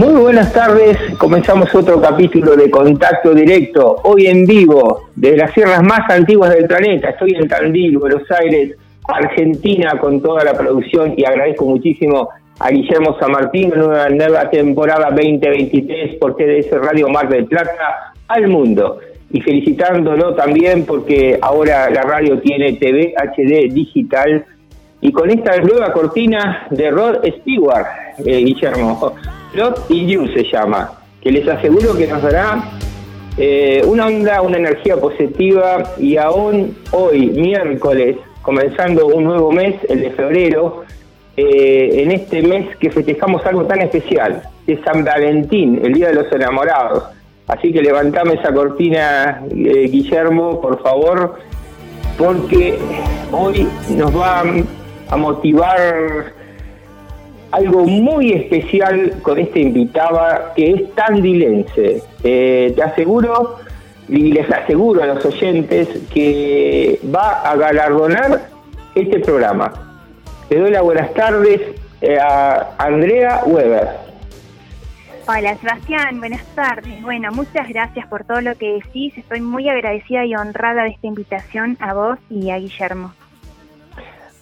buenas tardes. Comenzamos otro capítulo de Contacto Directo, hoy en vivo, de las sierras más antiguas del planeta. Estoy en Tandil, Buenos Aires, Argentina, con toda la producción y agradezco muchísimo a Guillermo San Martín en una nueva temporada 2023 por TDS Radio Mar del Plata al mundo. Y felicitándolo también porque ahora la radio tiene TV HD digital y con esta nueva cortina de Rod Stewart, eh, Guillermo. Plot y You se llama, que les aseguro que nos dará eh, una onda, una energía positiva y aún hoy, miércoles, comenzando un nuevo mes, el de febrero, eh, en este mes que festejamos algo tan especial, es San Valentín, el Día de los Enamorados. Así que levantame esa cortina, eh, Guillermo, por favor, porque hoy nos va a motivar algo muy especial con esta invitada que es tandilense. Eh, te aseguro y les aseguro a los oyentes que va a galardonar este programa. Le doy las buenas tardes eh, a Andrea Weber. Hola Sebastián, buenas tardes. Bueno, muchas gracias por todo lo que decís. Estoy muy agradecida y honrada de esta invitación a vos y a Guillermo.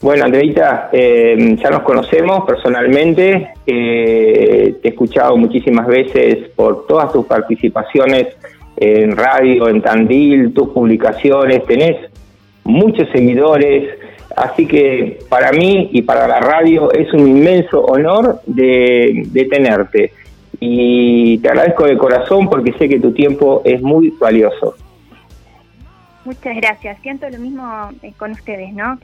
Bueno, Andreita, eh, ya nos conocemos personalmente, eh, te he escuchado muchísimas veces por todas tus participaciones en radio, en Tandil, tus publicaciones, tenés muchos seguidores, así que para mí y para la radio es un inmenso honor de, tenerte y te agradezco de corazón porque sé que tu tiempo es muy valioso. Muchas gracias. Siento lo mismo eh, con ustedes, ¿no?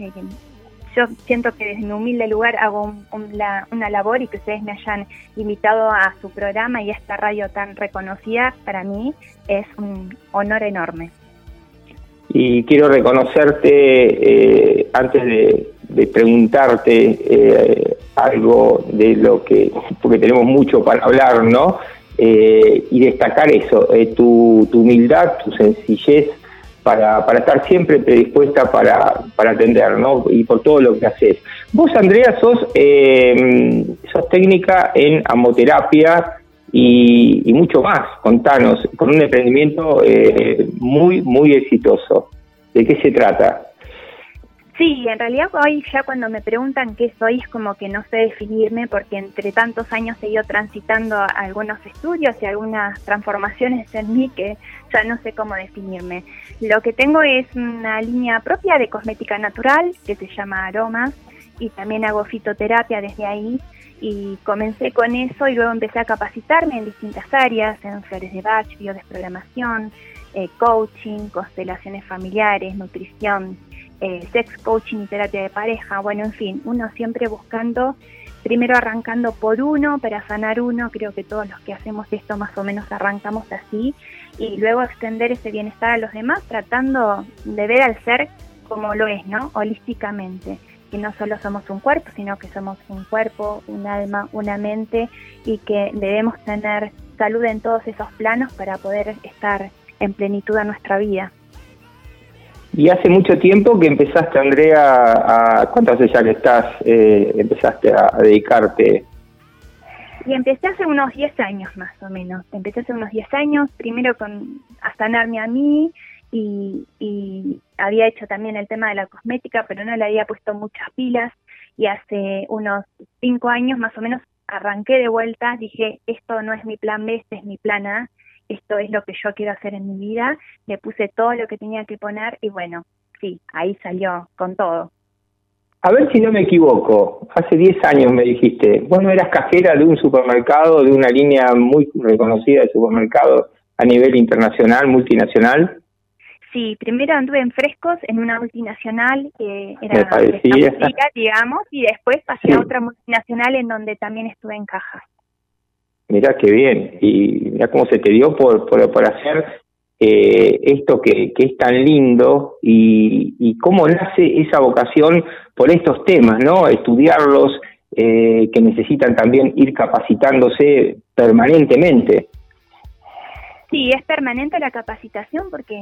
Yo siento que desde mi humilde lugar hago una labor y que ustedes me hayan invitado a su programa y a esta radio tan reconocida, para mí es un honor enorme. Y quiero reconocerte, eh, antes de, preguntarte eh, algo de lo que, porque tenemos mucho para hablar, ¿no? Eh, y destacar eso, tu, tu humildad, tu sencillez, para, estar siempre predispuesta para, para atender, ¿no? Y por todo lo que haces. Vos, Andrea, sos, eh, sos técnica en amoterapia y, mucho más. Contanos, con un emprendimiento eh, muy, muy exitoso. ¿De qué se trata? Sí, en realidad hoy ya cuando me preguntan qué soy es como que no sé definirme porque entre tantos años he ido transitando algunos estudios y algunas transformaciones en mí que ya no sé cómo definirme. Lo que tengo es una línea propia de cosmética natural que se llama Aromas y también hago fitoterapia desde ahí y comencé con eso y luego empecé a capacitarme en distintas áreas, en flores de Bach, biodesprogramación, eh, coaching, constelaciones familiares, nutrición, eh, sex coaching y terapia de pareja, bueno, en fin, uno siempre buscando, primero arrancando por uno para sanar uno, creo que todos los que hacemos esto más o menos arrancamos así, y luego extender ese bienestar a los demás tratando de ver al ser como lo es, ¿no? Holísticamente, que no solo somos un cuerpo, sino que somos un cuerpo, un alma, una mente y que debemos tener salud en todos esos planos para poder estar en plenitud a nuestra vida. Y hace mucho tiempo que empezaste, Andrea, a, ¿cuánto hace ya que estás, eh, empezaste a, dedicarte? Y empecé hace unos 10 años más o menos. Empecé hace unos 10 años, primero con a sanarme a mí y, y había hecho también el tema de la cosmética, pero no le había puesto muchas pilas. Y hace unos 5 años más o menos arranqué de vuelta, dije, esto no es mi plan B, este es mi plan A, esto es lo que yo quiero hacer en mi vida. Le puse todo lo que tenía que poner y bueno, sí, ahí salió con todo. A ver si no me equivoco, hace 10 años me dijiste, vos no eras cajera de un supermercado, de una línea muy reconocida de supermercados a nivel internacional, multinacional. Sí, primero anduve en frescos en una multinacional que era parecía. digamos, y después pasé a otra multinacional en donde también estuve en cajas. Mirá qué bien, y mira cómo se te dio por, por, por hacer eh, esto que, que, es tan lindo y, y, cómo nace esa vocación por estos temas, ¿no? Estudiarlos, eh, que necesitan también ir capacitándose permanentemente. Sí, es permanente la capacitación porque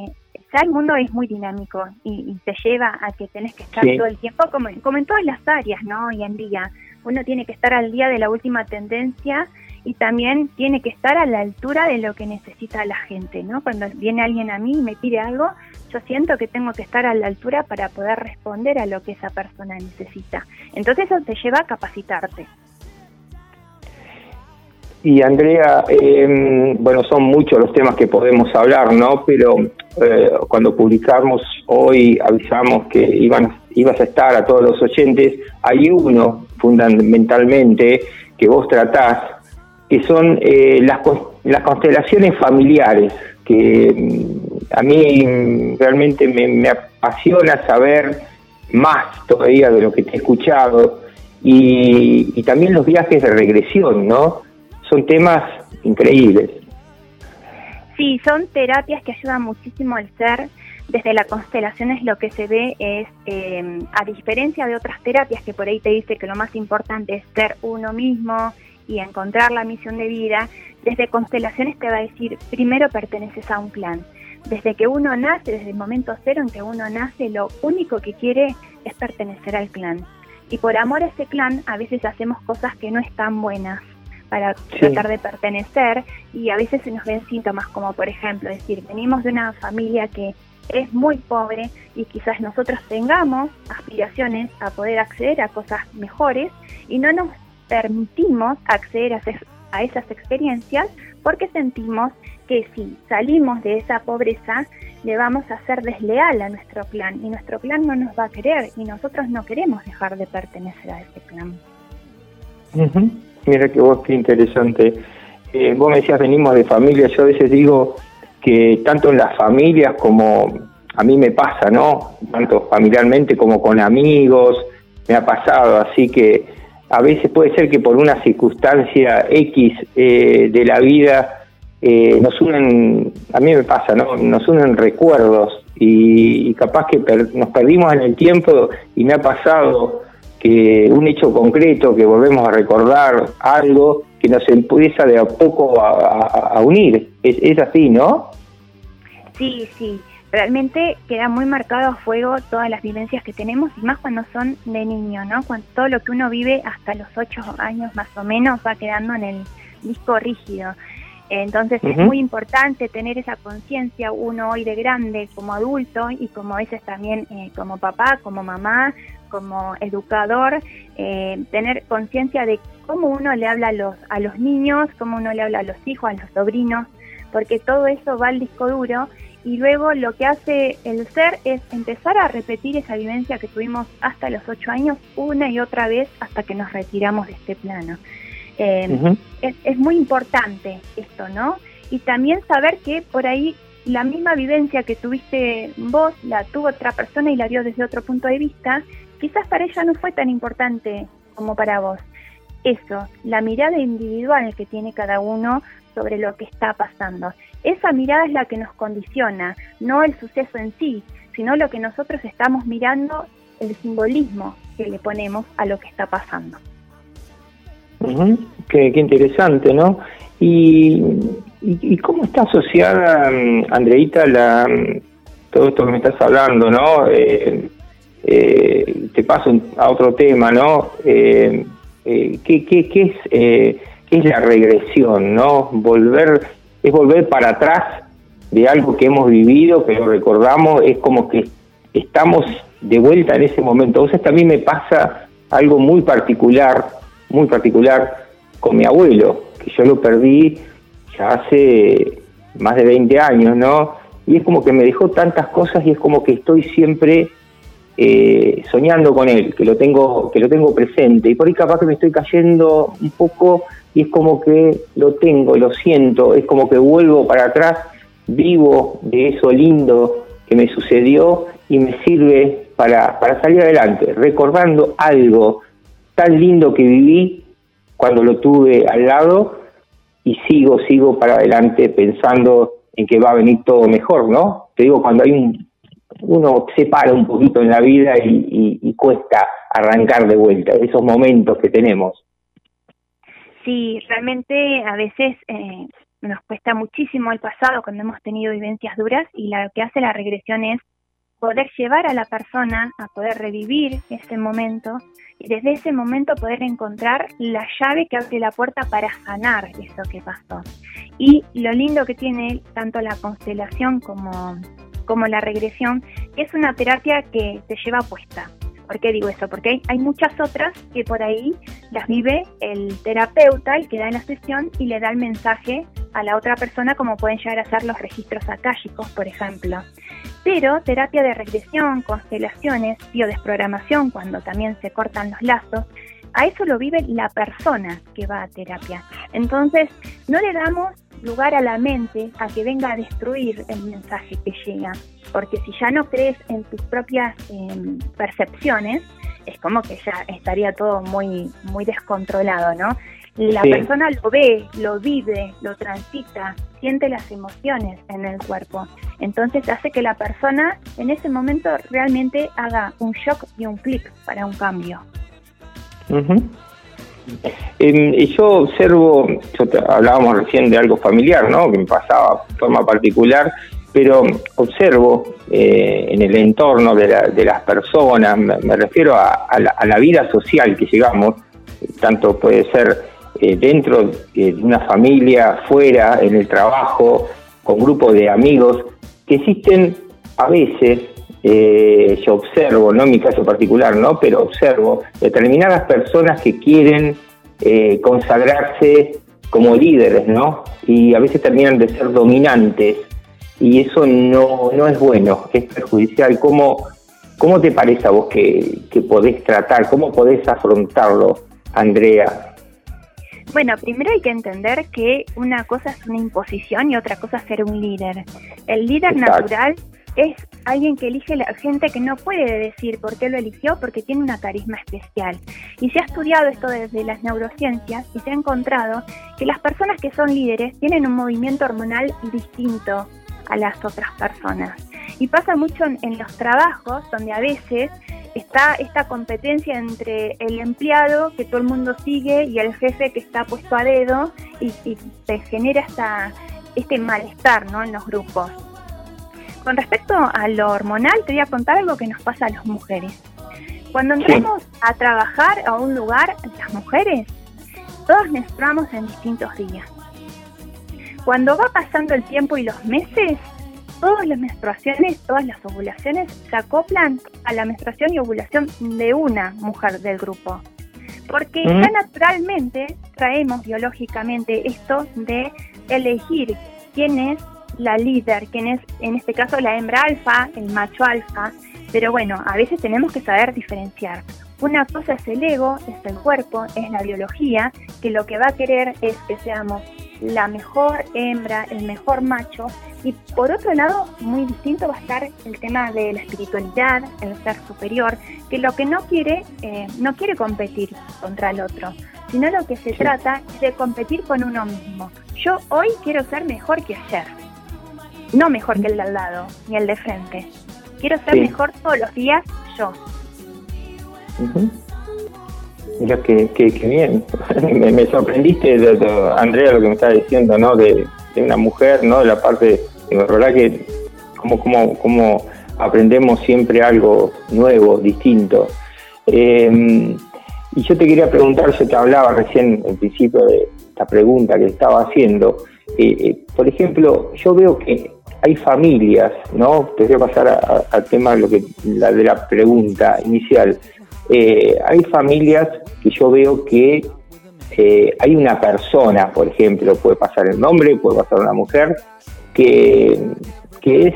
ya el mundo es muy dinámico y, y te lleva a que tenés que estar todo el tiempo, como, como en todas las áreas, ¿no? Hoy en día, uno tiene que estar al día de la última tendencia y también tiene que estar a la altura de lo que necesita la gente, ¿no? Cuando viene alguien a mí y me pide algo, yo siento que tengo que estar a la altura para poder responder a lo que esa persona necesita. Entonces eso te lleva a capacitarte. Y Andrea, em, bueno, son muchos los temas que podemos hablar, ¿no? Pero eh, cuando publicamos hoy, avisamos que iban, ibas a estar a todos los oyentes, hay uno fundamentalmente que vos tratás que son eh, las, las constelaciones familiares, que mm, a mí realmente me, apasiona saber más todavía de lo que te he escuchado y, y también los viajes de regresión, ¿no? Son temas increíbles. Sí, son terapias que ayudan muchísimo al ser. Desde la constelación es lo que se ve es, eh, a diferencia de otras terapias que por ahí te dice que lo más importante es ser uno mismo, y encontrar la misión de vida, desde constelaciones te va a decir, primero perteneces a un clan. Desde que uno nace, desde el momento cero en que uno nace, lo único que quiere es pertenecer al clan. Y por amor a ese clan, a veces hacemos cosas que no están buenas para tratar de pertenecer y a veces se nos ven síntomas como por ejemplo decir, venimos de una familia que es muy pobre y quizás nosotros tengamos aspiraciones a poder acceder a cosas mejores y no nos permitimos acceder a, esas experiencias porque sentimos que si salimos de esa pobreza le vamos a ser desleal a nuestro clan y nuestro clan no nos va a querer y nosotros no queremos dejar de pertenecer a ese clan. Mira que vos qué interesante. Eh, vos me decías venimos de familia, yo a veces digo que tanto en las familias como a mí me pasa, ¿no? Tanto familiarmente como con amigos, me ha pasado, así que a veces puede ser que por una circunstancia X eh, de la vida eh, nos unen, a mí me pasa, ¿no? Nos unen recuerdos y, capaz que nos perdimos en el tiempo y me ha pasado que un hecho concreto, que volvemos a recordar algo que nos empieza de a poco a, unir. Es, es así, ¿no? Sí, sí realmente queda muy marcado a fuego todas las vivencias que tenemos y más cuando son de niño, ¿no? Cuando todo lo que uno vive hasta los ocho años más o menos va quedando en el disco rígido. Entonces es muy importante tener esa conciencia uno hoy de grande como adulto y como a veces también eh, como papá, como mamá, como educador, eh, tener conciencia de cómo uno le habla a los, a los niños, cómo uno le habla a los hijos, a los sobrinos, porque todo eso va al disco duro y luego lo que hace el ser es empezar a repetir esa vivencia que tuvimos hasta los ocho años una y otra vez hasta que nos retiramos de este plano. Eh, es, muy importante esto, ¿no? Y también saber que por ahí la misma vivencia que tuviste vos la tuvo otra persona y la vio desde otro punto de vista, quizás para ella no fue tan importante como para vos. Eso, la mirada individual que tiene cada uno sobre lo que está pasando. Esa mirada es la que nos condiciona, no el suceso en sí, sino lo que nosotros estamos mirando, el simbolismo que le ponemos a lo que está pasando. qué, interesante, ¿no? Y, cómo está asociada, mm, Andreita, la, mm, todo esto que me estás hablando, ¿no? Eh, eh, te paso a otro tema, ¿no? Eh, ¿qué, qué, qué, es qué es la regresión, ¿no? Volver, es volver para atrás de algo que hemos vivido, que lo recordamos, es como que estamos de vuelta en ese momento. Entonces también me pasa algo muy particular, muy particular con mi abuelo, que yo lo perdí ya hace más de 20 años, ¿no? Y es como que me dejó tantas cosas y es como que estoy siempre eh, soñando con él, que lo tengo que lo tengo presente y por ahí capaz que me estoy cayendo un poco y es como que lo tengo, lo siento, es como que vuelvo para atrás, vivo de eso lindo que me sucedió y me sirve para, para salir adelante, recordando algo tan lindo que viví cuando lo tuve al lado y sigo, sigo para adelante pensando en que va a venir todo mejor, ¿no? Te digo, cuando hay un, uno se para un poquito en la vida y, cuesta arrancar de vuelta, esos momentos que tenemos. Sí, realmente a veces eh, nos cuesta muchísimo el pasado cuando hemos tenido vivencias duras y lo que hace la regresión es poder llevar a la persona a poder revivir ese momento y desde ese momento poder encontrar la llave que abre la puerta para sanar eso que pasó. Y lo lindo que tiene tanto la constelación como, como la regresión es una terapia que te lleva puesta. ¿Por qué digo eso? Porque hay, muchas otras que por ahí las vive el terapeuta, el que da en la sesión y le da el mensaje a la otra persona como pueden llegar a ser los registros akáshicos, por ejemplo. Pero terapia de regresión, constelaciones, biodesprogramación, cuando también se cortan los lazos, a eso lo vive la persona que va a terapia. Entonces, no le damos lugar a la mente a que venga a destruir el mensaje que llega, porque si ya no crees en tus propias em, percepciones, es como que ya estaría todo muy, muy descontrolado, ¿no? La persona lo ve, lo vive, lo transita, siente las emociones en el cuerpo. Entonces hace que la persona en ese momento realmente haga un shock y un clic para un cambio. Y yo observo, hablábamos recién de algo familiar, ¿no? Que me pasaba de forma particular, pero observo eh, en el entorno de, las personas, me, refiero a, la, vida social que llegamos, tanto puede ser eh, dentro de una familia, fuera, en el trabajo, con grupos de amigos, que existen a veces, eh, yo observo, no en mi caso particular, ¿no? pero observo determinadas personas que quieren eh, consagrarse como líderes, ¿no? Y a veces terminan de ser dominantes y eso no, no es bueno, es perjudicial. ¿Cómo, cómo te parece a vos que, que podés tratar, cómo podés afrontarlo, Andrea? Bueno, primero hay que entender que una cosa es una imposición y otra cosa es ser un líder. El líder natural es alguien que elige la gente que no puede decir por qué lo eligió porque tiene una carisma especial. Y se ha estudiado esto desde las neurociencias y se ha encontrado que las personas que son líderes tienen un movimiento hormonal distinto a las otras personas. Y pasa mucho en los trabajos donde a veces está esta competencia entre el empleado que todo el mundo sigue y el jefe que está puesto a dedo y, se genera esta, este malestar ¿no? en los grupos. Con respecto a lo hormonal, te voy a contar algo que nos pasa a las mujeres. Cuando entramos a trabajar a un lugar, las mujeres, todas menstruamos en distintos días. Cuando va pasando el tiempo y los meses, todas las menstruaciones, todas las ovulaciones se acoplan a la menstruación y ovulación de una mujer del grupo. Porque ya naturalmente traemos biológicamente esto de elegir quién es la líder, quién es en este caso la hembra alfa, el macho alfa, pero bueno, a veces tenemos que saber diferenciar. Una cosa es el ego, es el cuerpo, es la biología, que lo que va a querer es que seamos la mejor hembra, el mejor macho. Y por otro lado, muy distinto va a estar el tema de la espiritualidad, el ser superior, que lo que no quiere, eh, no quiere competir contra el otro, sino lo que se trata es de competir con uno mismo. Yo hoy quiero ser mejor que ayer, no mejor que el de al lado, ni el de frente. Quiero ser mejor todos los días yo. Mira que, bien. me, sorprendiste, Andrea, lo que me estaba diciendo, ¿no? De, una mujer, ¿no? De la parte, de verdad que como, como, como aprendemos siempre algo nuevo, distinto. Eh, y yo te quería preguntar, yo te hablaba recién al principio de, esta pregunta que estaba haciendo, eh, eh, por ejemplo, yo veo que hay familias, ¿no? Te voy a pasar al tema de la pregunta inicial. Eh, hay familias que yo veo que hay una persona, por ejemplo, puede pasar el nombre, puede pasar una mujer, que, que es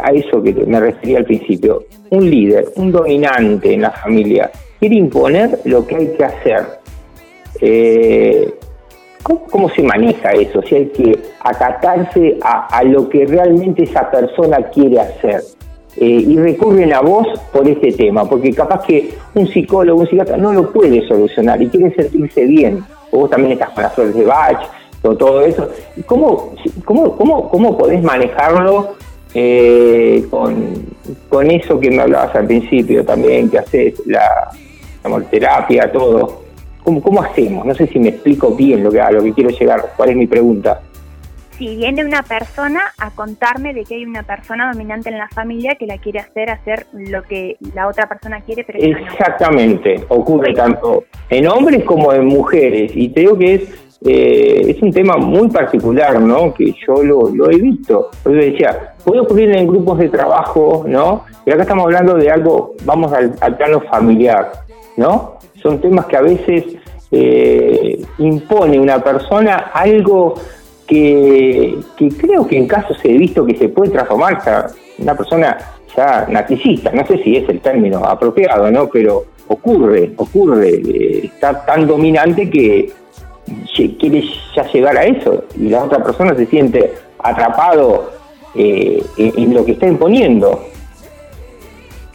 a eso que me refería al principio, un líder, un dominante en la familia, quiere imponer lo que hay que hacer. Eh, ¿cómo, se maneja eso? Si hay que acatarse a, lo que realmente esa persona quiere hacer. Eh, y recurren a vos por este tema, porque capaz que un psicólogo, un psiquiatra no lo puede solucionar y quiere sentirse bien. vos también estás con las flores de Bach, todo, todo eso. ¿Cómo, cómo, cómo, cómo podés manejarlo eh, con, con eso que me hablabas al principio también, que haces la, terapia, todo. ¿Cómo, ¿Cómo hacemos? No sé si me explico bien lo que, a lo que quiero llegar. ¿Cuál es mi pregunta? Si viene una persona a contarme de que hay una persona dominante en la familia que la quiere hacer hacer lo que la otra persona quiere, pero Exactamente, ocurre tanto en hombres como en mujeres. Y digo que es eh, es un tema muy particular, ¿no? Que yo lo, lo he visto. Yo decía, puede ocurrir en grupos de trabajo, ¿no? Y acá estamos hablando de algo, vamos al plano familiar. ¿no? Son temas que a veces eh, impone una persona algo que, creo que en casos he visto que se puede transformar una persona ya narcisista, no sé si es el término apropiado, ¿no? Pero ocurre, ocurre, eh, está tan dominante que quiere ya llegar a eso y la otra persona se siente atrapado eh, en lo que está imponiendo.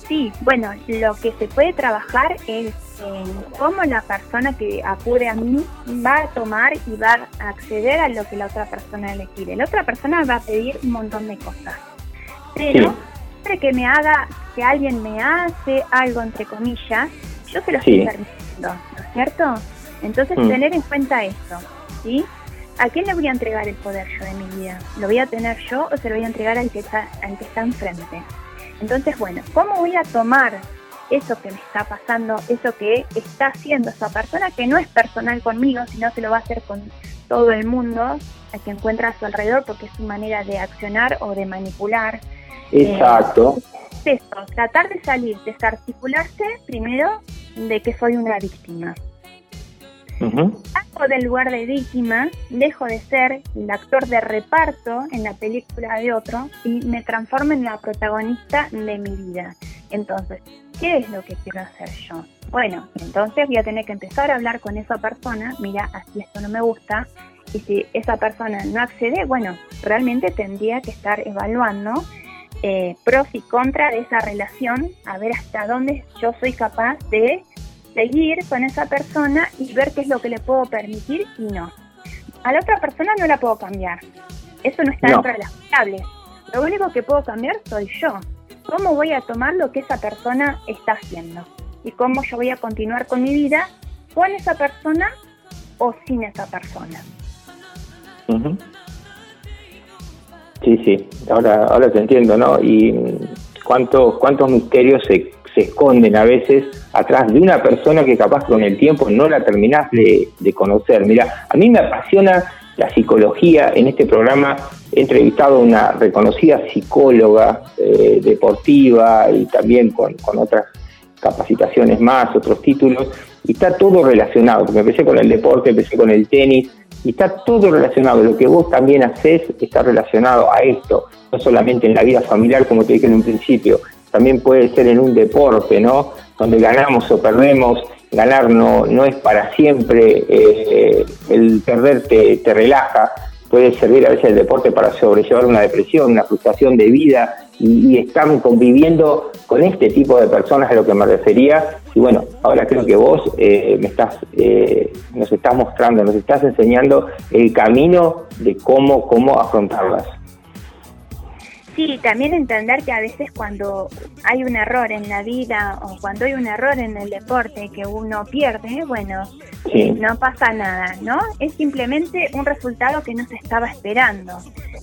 Sí, bueno, lo que se puede trabajar es en cómo la persona que acude a mí va a tomar y va a acceder a lo que la otra persona le quiere. La otra persona va a pedir un montón de cosas, pero siempre que me haga, que alguien me hace algo entre comillas, yo se lo estoy permitiendo, ¿no es cierto? Entonces mm. tener en cuenta eso, ¿sí? ¿A quién le voy a entregar el poder yo de mi vida? ¿Lo voy a tener yo o se lo voy a entregar al que está, al que está enfrente? Entonces, bueno, ¿cómo voy a tomar eso que me está pasando, eso que está haciendo esa persona, que no es personal conmigo, sino que lo va a hacer con todo el mundo a que encuentra a su alrededor, porque es su manera de accionar o de manipular. Exacto. Eh, eso, tratar de salir, desarticularse primero de que soy una víctima. Salgo del lugar de víctima, dejo de ser el actor de reparto en la película de otro y me transformo en la protagonista de mi vida. Entonces, ¿qué es lo que quiero hacer yo? Bueno, entonces voy a tener que empezar a hablar con esa persona, mira, así esto no me gusta, y si esa persona no accede, bueno, realmente tendría que estar evaluando eh, pros y contras de esa relación, a ver hasta dónde yo soy capaz de seguir con esa persona y ver qué es lo que le puedo permitir y no. A la otra persona no la puedo cambiar. Eso no está dentro de las variables. Lo único que puedo cambiar soy yo. ¿Cómo voy a tomar lo que esa persona está haciendo? Y cómo yo voy a continuar con mi vida con esa persona o sin esa persona. Sí, sí, ahora, ahora te entiendo, ¿no? Y cuántos, cuántos misterios se se esconden a veces atrás de una persona que capaz con el tiempo no la terminás de, conocer. Mira, a mí me apasiona la psicología. En este programa he entrevistado a una reconocida psicóloga eh, deportiva y también con, otras capacitaciones más, otros títulos, y está todo relacionado, porque empecé con el deporte, empecé con el tenis, y está todo relacionado. Lo que vos también haces está relacionado a esto, no solamente en la vida familiar, como te dije en un principio, también puede ser en un deporte, ¿no? Donde ganamos o perdemos, ganar no, no es para siempre, eh, el perder te, relaja, puede servir a veces el deporte para sobrellevar una depresión, una frustración de vida, y, están conviviendo con este tipo de personas a lo que me refería, y bueno, ahora creo que vos eh, me estás, eh, nos estás mostrando, nos estás enseñando el camino de cómo, cómo afrontarlas. Sí, también entender que a veces cuando hay un error en la vida o cuando hay un error en el deporte que uno pierde, bueno, no pasa nada, ¿no? Es simplemente un resultado que no se estaba esperando,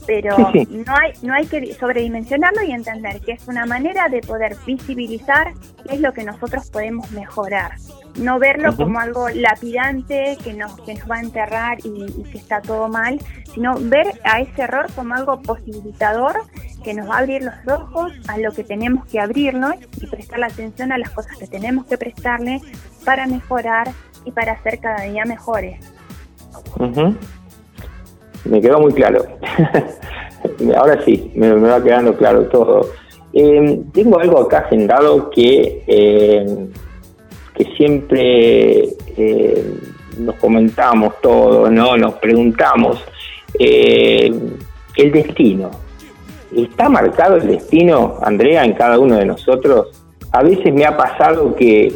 pero no hay no hay que sobredimensionarlo y entender que es una manera de poder visibilizar qué es lo que nosotros podemos mejorar. No verlo como algo lapidante que nos, que nos va a enterrar y, que está todo mal, sino ver a ese error como algo posibilitador que nos va a abrir los ojos a lo que tenemos que abrirlo y prestar la atención a las cosas que tenemos que prestarle para mejorar y para ser cada día mejores. Me quedó muy claro. Ahora sí, me, va quedando claro todo. Eh, tengo algo acá agendado que eh, que siempre eh, nos comentamos todos, ¿no? Nos preguntamos, eh, el destino. ¿Está marcado el destino, Andrea, en cada uno de nosotros? A veces me ha pasado que,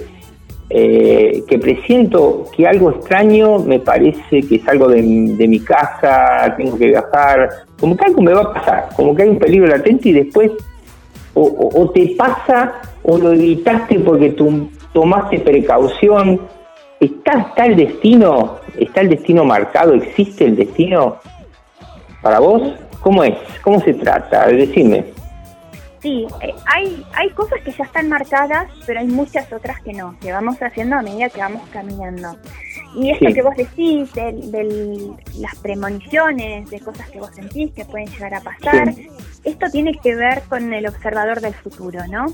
eh, que presiento que algo extraño me parece que es algo de, mi casa, tengo que viajar, como que algo me va a pasar, como que hay un peligro latente y después o, o te pasa o lo evitaste porque tu, tomaste precaución, ¿está, ¿está el destino? ¿Está el destino marcado? ¿Existe el destino para vos? ¿Cómo es? ¿Cómo se trata? Decime. Sí, eh, hay, hay cosas que ya están marcadas, pero hay muchas otras que no, que vamos haciendo a medida que vamos caminando. Y esto que vos decís, de, las premoniciones, de cosas que vos sentís que pueden llegar a pasar, esto tiene que ver con el observador del futuro, ¿no?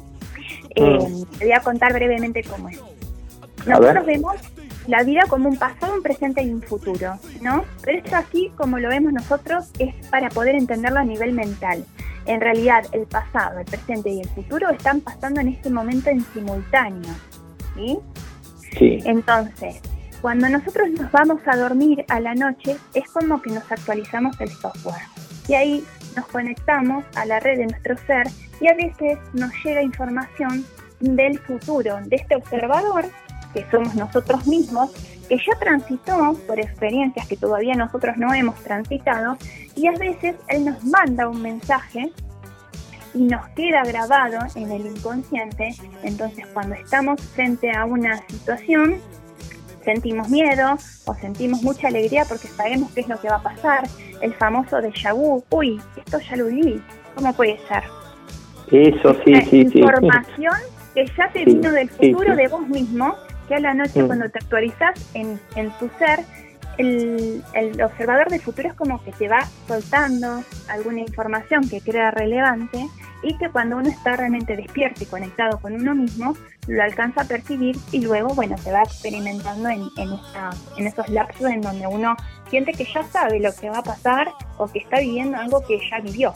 Eh, te voy a contar brevemente cómo es. Nosotros vemos la vida como un pasado, un presente y un futuro, ¿no? Pero esto así como lo vemos nosotros es para poder entenderlo a nivel mental. En realidad, el pasado, el presente y el futuro están pasando en este momento en simultáneo, ¿sí? Sí. Entonces, cuando nosotros nos vamos a dormir a la noche, es como que nos actualizamos el software. Y ahí nos conectamos a la red de nuestro ser y a veces nos llega información del futuro, de este observador, que somos nosotros mismos, que ya transitó por experiencias que todavía nosotros no hemos transitado, y a veces él nos manda un mensaje y nos queda grabado en el inconsciente, entonces cuando estamos frente a una situación, sentimos miedo o sentimos mucha alegría porque sabemos qué es lo que va a pasar, el famoso déjà vu, uy, esto ya lo vi, ¿cómo puede ser? Eso, sí, sí, sí. Información que ya te vino del futuro de vos mismo, que a la noche mm. cuando te actualizas en, en tu ser, el, el, observador del futuro es como que te va soltando alguna información que crea relevante y que cuando uno está realmente despierto y conectado con uno mismo, lo alcanza a percibir y luego, bueno, se va experimentando en, en, esta, en esos lapsos en donde uno siente que ya sabe lo que va a pasar o que está viviendo algo que ya vivió.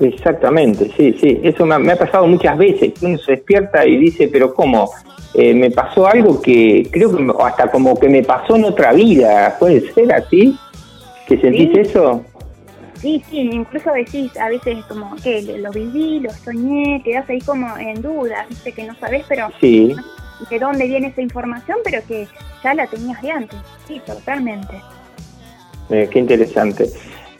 Exactamente, sí, sí. Eso me, ha pasado muchas veces. Uno se despierta y dice, pero ¿cómo? Eh, me pasó algo que creo que hasta como que me pasó en otra vida. ¿Puede ser así? ¿Que sentís eso? Sí, sí, incluso decís a veces como que lo viví, lo soñé, quedás ahí como en duda, viste que no sabes, pero sí. de dónde viene esa información, pero que ya la tenías de antes. Sí, totalmente. Eh, qué interesante.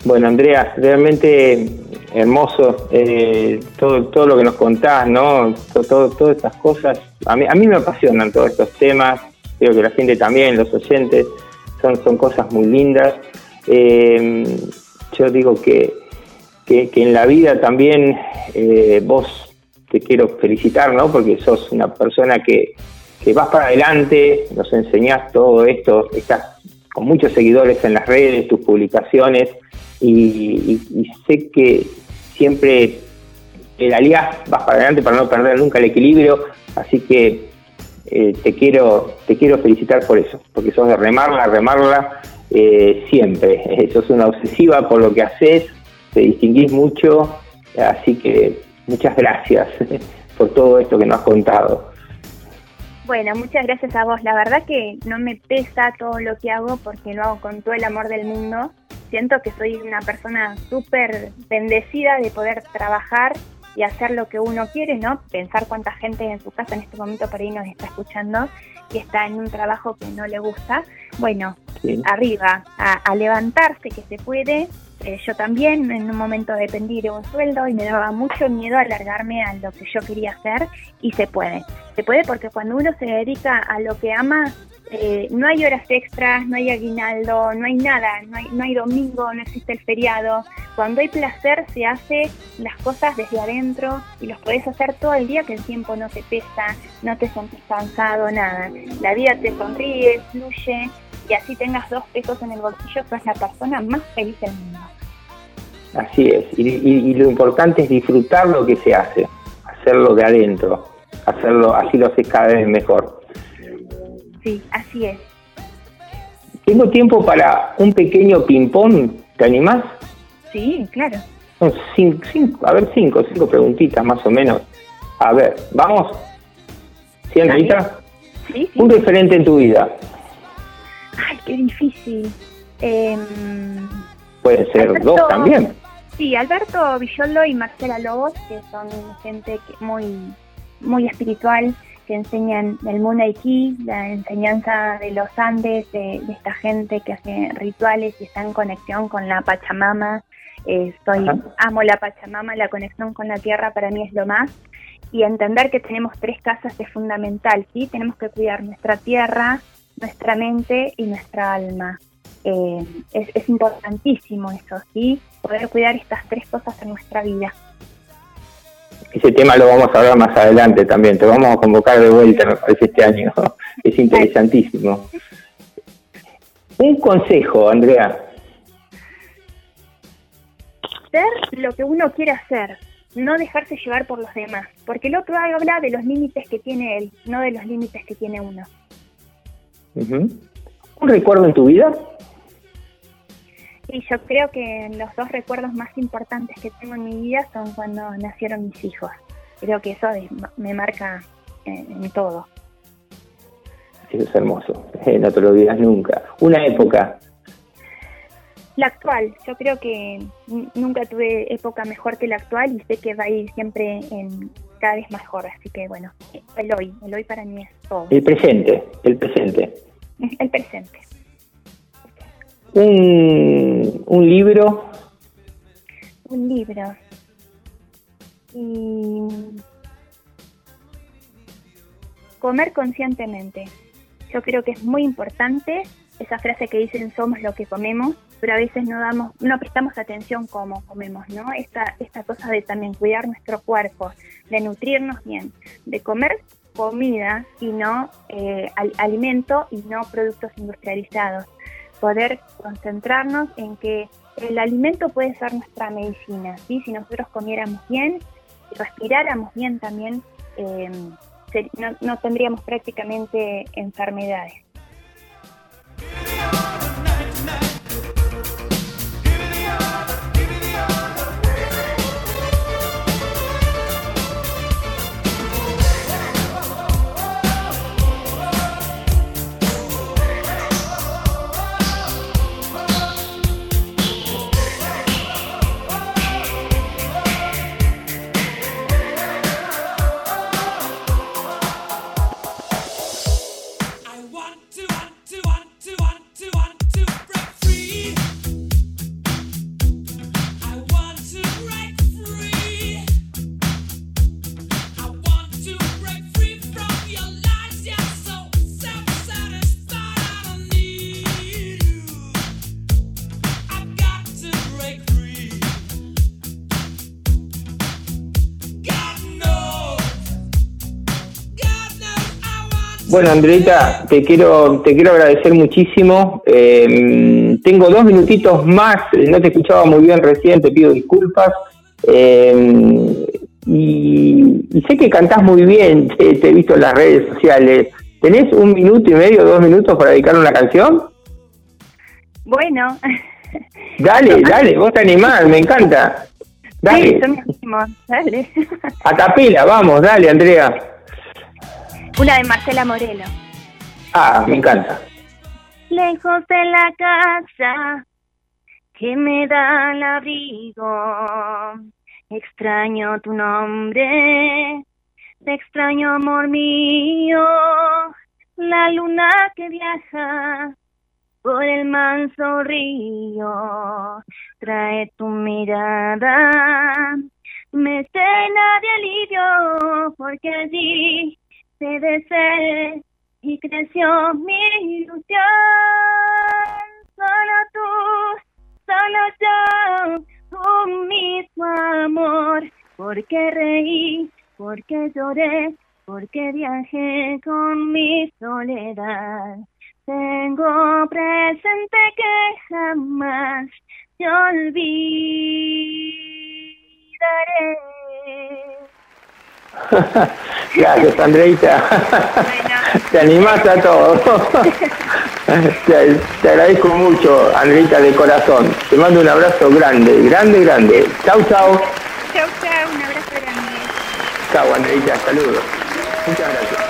Bueno, Andrea, realmente hermoso eh, todo, todo lo que nos contás, ¿no? Todo, todas estas cosas. A mí, a mí me apasionan todos estos temas, creo que la gente también, los oyentes, son, son cosas muy lindas. Eh, yo digo que, que, en la vida también eh, vos te quiero felicitar, ¿no? Porque sos una persona que, que vas para adelante, nos enseñás todo esto, estás con muchos seguidores en las redes, tus publicaciones y, sé que siempre el aliás vas para adelante para no perder nunca el equilibrio, así que eh, te quiero te quiero felicitar por eso, porque sos de remarla, remarla eh, siempre, sos una obsesiva por lo que haces, te distinguís mucho, así que muchas gracias por todo esto que nos has contado. Bueno, muchas gracias a vos. La verdad que no me pesa todo lo que hago porque lo hago con todo el amor del mundo siento que soy una persona súper bendecida de poder trabajar y hacer lo que uno quiere, ¿no? Pensar cuánta gente en su casa en este momento por ahí nos está escuchando y está en un trabajo que no le gusta. Bueno, arriba, a, levantarse que se puede. Eh, yo también en un momento dependí de un sueldo y me daba mucho miedo alargarme a lo que yo quería hacer y se puede. Se puede porque cuando uno se dedica a lo que ama, eh, no hay horas extras, no hay aguinaldo, no hay nada, no hay, no hay domingo, no existe el feriado. Cuando hay placer se hace las cosas desde adentro y los podés hacer todo el día que el tiempo no te pesa, no te sentís cansado, nada. La vida te sonríe, fluye y así tengas dos pesos en el bolsillo, sos la persona más feliz del mundo. Así es, y, lo importante es disfrutar lo que se hace, hacerlo de adentro, hacerlo, así lo haces cada vez mejor. Sí, así es. Tengo tiempo para un pequeño ping-pong, ¿te animás? Sí, claro. cinco, a ver, cinco, cinco preguntitas más o menos. A ver, ¿vamos? ¿Sí, Anita? Sí, sí. Un referente en tu vida. Ay, qué difícil. Eh, Puede ser dos también. Sí, Alberto Villolo y Marcela Lobos, que son gente muy, muy espiritual, que enseñan el Munaiki, la enseñanza de los Andes, de, esta gente que hace rituales y está en conexión con la Pachamama. Eh, estoy, amo la Pachamama, la conexión con la tierra para mí es lo más. Y entender que tenemos tres casas es fundamental, ¿sí? Tenemos que cuidar nuestra tierra, nuestra mente y nuestra alma. Eh, es, importantísimo eso, ¿sí? Poder cuidar estas tres cosas en nuestra vida. Ese tema lo vamos a hablar más adelante también, te vamos a convocar de vuelta, me parece, este año. es interesantísimo. Un consejo, Andrea. Ser lo que uno quiere hacer, no dejarse llevar por los demás, porque el otro habla de los límites que tiene él, no de los límites que tiene uno. ¿Un recuerdo en tu vida? Sí, yo creo que los dos recuerdos más importantes que tengo en mi vida son cuando nacieron mis hijos. Creo que eso me marca en, todo. Eso es hermoso, eh, no te lo olvidas nunca. Una época. La actual, yo creo que nunca tuve época mejor que la actual y sé que va a ir siempre en cada vez mejor, así que bueno, el hoy, el hoy para mí es todo. El presente, el presente. El presente un, un libro. Un libro. Y comer conscientemente. Yo creo que es muy importante esa frase que dicen somos lo que comemos, pero a veces no damos, no prestamos atención cómo comemos, ¿no? Esta, esta cosa de también cuidar nuestro cuerpo, de nutrirnos bien, de comer comida y no eh, alimento y no productos industrializados poder concentrarnos en que el alimento puede ser nuestra medicina, ¿sí? Si nosotros comiéramos bien y respiráramos bien también, eh, no, no tendríamos prácticamente enfermedades. Bueno, Andreita, te quiero, te quiero agradecer muchísimo. Eh, tengo dos minutitos más, no te escuchaba muy bien recién, te pido disculpas. Eh, y, sé que cantás muy bien, te, he visto en las redes sociales. ¿Tenés un minuto y medio, dos minutos para dedicar una canción? Bueno. Dale, dale, vos te animás, me encanta. Dale. Sí, dale. A capela, vamos, dale, Andrea. Una de Marcela Morelo. Ah, me encanta. Lejos de la casa que me da el abrigo, extraño tu nombre, te extraño amor mío, la luna que viaja por el manso río, trae tu mirada, me llena de alivio, porque allí debe ser y creció mi ilusión. Solo tú, solo yo, un mismo amor, porque reí, porque lloré, porque viajé con mi soledad. Tengo presente que jamás te olvidaré. Gracias, Andreita. Te animaste a todo. te, agradezco mucho, Andreita, de corazón. Te mando un abrazo grande, grande, grande. Chau, chau. Chau, chau, un abrazo grande. Chau, Andreita, saludos. Muchas gracias.